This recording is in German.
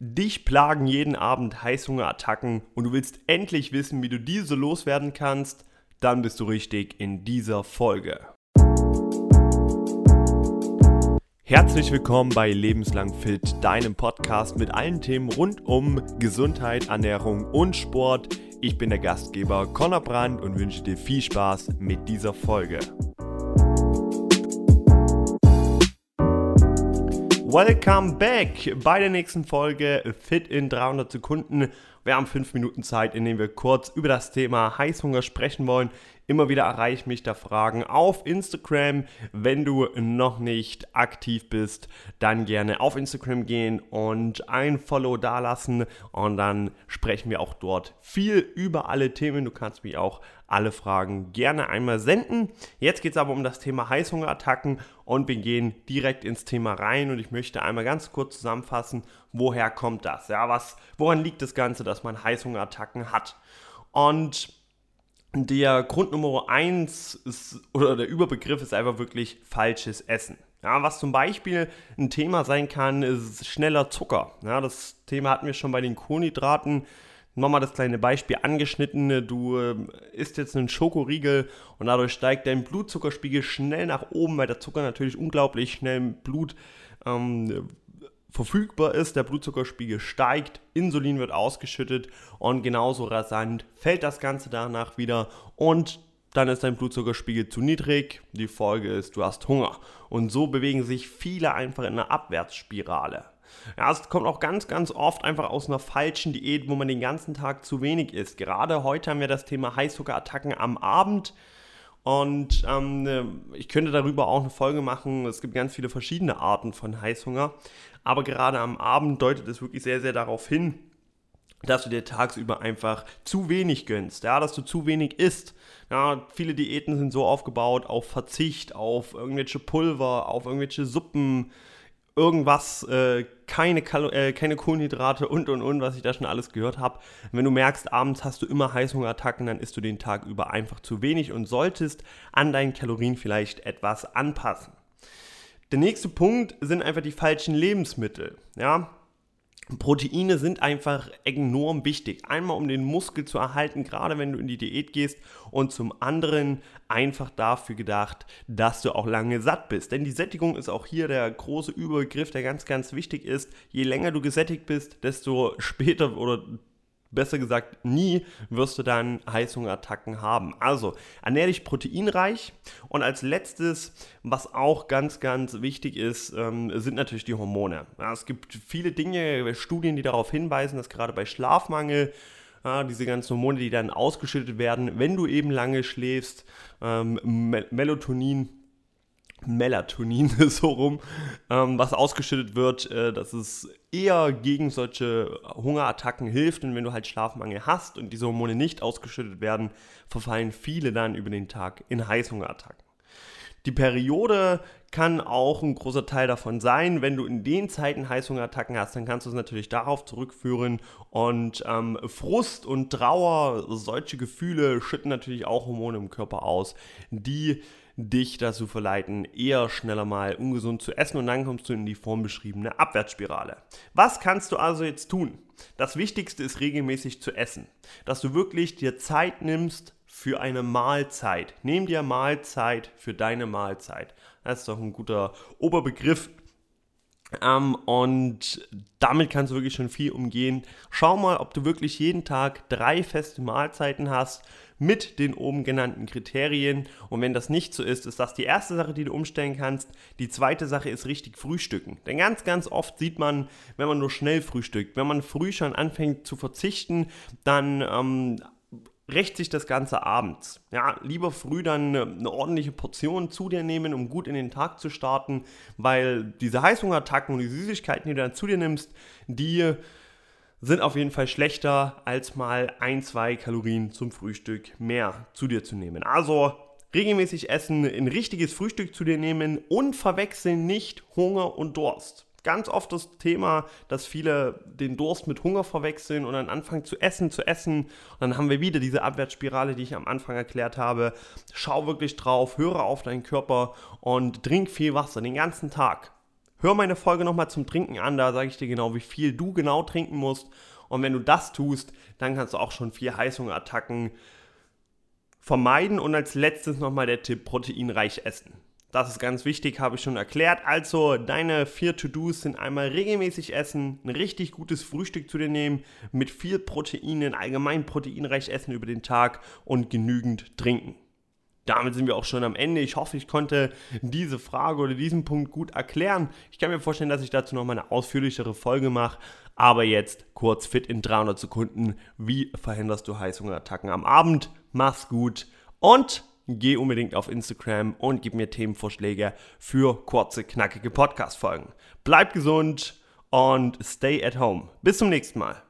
Dich plagen jeden Abend Heißhungerattacken und du willst endlich wissen, wie du diese loswerden kannst, dann bist du richtig in dieser Folge. Herzlich willkommen bei Lebenslang Fit, deinem Podcast mit allen Themen rund um Gesundheit, Ernährung und Sport. Ich bin der Gastgeber Conor Brandt und wünsche dir viel Spaß mit dieser Folge. Welcome back bei der nächsten Folge Fit in 300 Sekunden. Wir haben fünf Minuten Zeit, in denen wir kurz über das Thema Heißhunger sprechen wollen. Immer wieder erreiche mich da Fragen auf Instagram. Wenn du noch nicht aktiv bist, dann gerne auf Instagram gehen und ein Follow dalassen und dann sprechen wir auch dort viel über alle Themen. Du kannst mich auch alle Fragen gerne einmal senden. Jetzt geht es aber um das Thema Heißhungerattacken und wir gehen direkt ins Thema rein und ich möchte einmal ganz kurz zusammenfassen, woher kommt das? Ja, was, woran liegt das Ganze, dass man Heißhungerattacken hat? Und der Grund Nummer eins ist, oder der Überbegriff ist einfach wirklich falsches Essen. Ja, was zum Beispiel ein Thema sein kann, ist schneller Zucker. Ja, das Thema hatten wir schon bei den Kohlenhydraten. Nochmal das kleine Beispiel angeschnitten. Du äh, isst jetzt einen Schokoriegel und dadurch steigt dein Blutzuckerspiegel schnell nach oben, weil der Zucker natürlich unglaublich schnell im Blut ähm, verfügbar ist, der Blutzuckerspiegel steigt, Insulin wird ausgeschüttet und genauso rasant fällt das Ganze danach wieder und dann ist dein Blutzuckerspiegel zu niedrig. Die Folge ist, du hast Hunger. Und so bewegen sich viele einfach in einer Abwärtsspirale. Ja, es kommt auch ganz, ganz oft einfach aus einer falschen Diät, wo man den ganzen Tag zu wenig isst. Gerade heute haben wir das Thema Heißzuckerattacken am Abend. Und ähm, ich könnte darüber auch eine Folge machen. Es gibt ganz viele verschiedene Arten von Heißhunger. Aber gerade am Abend deutet es wirklich sehr, sehr darauf hin, dass du dir tagsüber einfach zu wenig gönnst, ja, dass du zu wenig isst. Ja, viele Diäten sind so aufgebaut auf Verzicht, auf irgendwelche Pulver, auf irgendwelche Suppen, irgendwas, äh, keine, Kalo äh, keine Kohlenhydrate und und und, was ich da schon alles gehört habe. Wenn du merkst, abends hast du immer Heißhungerattacken, dann isst du den Tag über einfach zu wenig und solltest an deinen Kalorien vielleicht etwas anpassen. Der nächste Punkt sind einfach die falschen Lebensmittel. Ja, Proteine sind einfach enorm wichtig. Einmal, um den Muskel zu erhalten, gerade wenn du in die Diät gehst. Und zum anderen einfach dafür gedacht, dass du auch lange satt bist. Denn die Sättigung ist auch hier der große Überbegriff, der ganz, ganz wichtig ist. Je länger du gesättigt bist, desto später oder besser gesagt nie, wirst du dann Heißhungerattacken haben. Also ernähre dich proteinreich und als letztes, was auch ganz, ganz wichtig ist, ähm, sind natürlich die Hormone. Ja, es gibt viele Dinge, Studien, die darauf hinweisen, dass gerade bei Schlafmangel ja, diese ganzen Hormone, die dann ausgeschüttet werden, wenn du eben lange schläfst, ähm, Melatonin Melatonin so rum, ähm, was ausgeschüttet wird, äh, dass es eher gegen solche Hungerattacken hilft. Und wenn du halt Schlafmangel hast und diese Hormone nicht ausgeschüttet werden, verfallen viele dann über den Tag in Heißhungerattacken. Die Periode kann auch ein großer Teil davon sein. Wenn du in den Zeiten Heißhungerattacken hast, dann kannst du es natürlich darauf zurückführen. Und ähm, Frust und Trauer, solche Gefühle schütten natürlich auch Hormone im Körper aus, die dich dazu verleiten, eher schneller mal ungesund zu essen und dann kommst du in die vorn beschriebene Abwärtsspirale. Was kannst du also jetzt tun? Das Wichtigste ist regelmäßig zu essen, dass du wirklich dir Zeit nimmst für eine Mahlzeit. Nimm dir Mahlzeit für deine Mahlzeit. Das ist doch ein guter Oberbegriff ähm, und damit kannst du wirklich schon viel umgehen. Schau mal, ob du wirklich jeden Tag drei feste Mahlzeiten hast mit den oben genannten Kriterien. Und wenn das nicht so ist, ist das die erste Sache, die du umstellen kannst. Die zweite Sache ist richtig frühstücken. Denn ganz, ganz oft sieht man, wenn man nur schnell frühstückt, wenn man früh schon anfängt zu verzichten, dann ähm, rächt sich das Ganze abends. Ja, lieber früh dann eine ordentliche Portion zu dir nehmen, um gut in den Tag zu starten, weil diese Heißhungerattacken und die Süßigkeiten, die du dann zu dir nimmst, die sind auf jeden Fall schlechter, als mal ein, zwei Kalorien zum Frühstück mehr zu dir zu nehmen. Also regelmäßig essen, ein richtiges Frühstück zu dir nehmen und verwechseln nicht Hunger und Durst ganz oft das Thema, dass viele den Durst mit Hunger verwechseln und dann anfangen zu essen, zu essen. Und dann haben wir wieder diese Abwärtsspirale, die ich am Anfang erklärt habe. Schau wirklich drauf, höre auf deinen Körper und trink viel Wasser den ganzen Tag. Hör meine Folge nochmal zum Trinken an, da sage ich dir genau, wie viel du genau trinken musst. Und wenn du das tust, dann kannst du auch schon vier Heißhungerattacken vermeiden. Und als letztes nochmal der Tipp, proteinreich essen. Das ist ganz wichtig, habe ich schon erklärt. Also, deine vier To-Dos sind einmal regelmäßig essen, ein richtig gutes Frühstück zu dir nehmen, mit viel Proteinen, allgemein proteinreich essen über den Tag und genügend trinken. Damit sind wir auch schon am Ende. Ich hoffe, ich konnte diese Frage oder diesen Punkt gut erklären. Ich kann mir vorstellen, dass ich dazu nochmal eine ausführlichere Folge mache. Aber jetzt kurz fit in 300 Sekunden. Wie verhinderst du Heißhungerattacken am Abend? Mach's gut und geh unbedingt auf Instagram und gib mir Themenvorschläge für kurze, knackige Podcast-Folgen. Bleib gesund und stay at home. Bis zum nächsten Mal.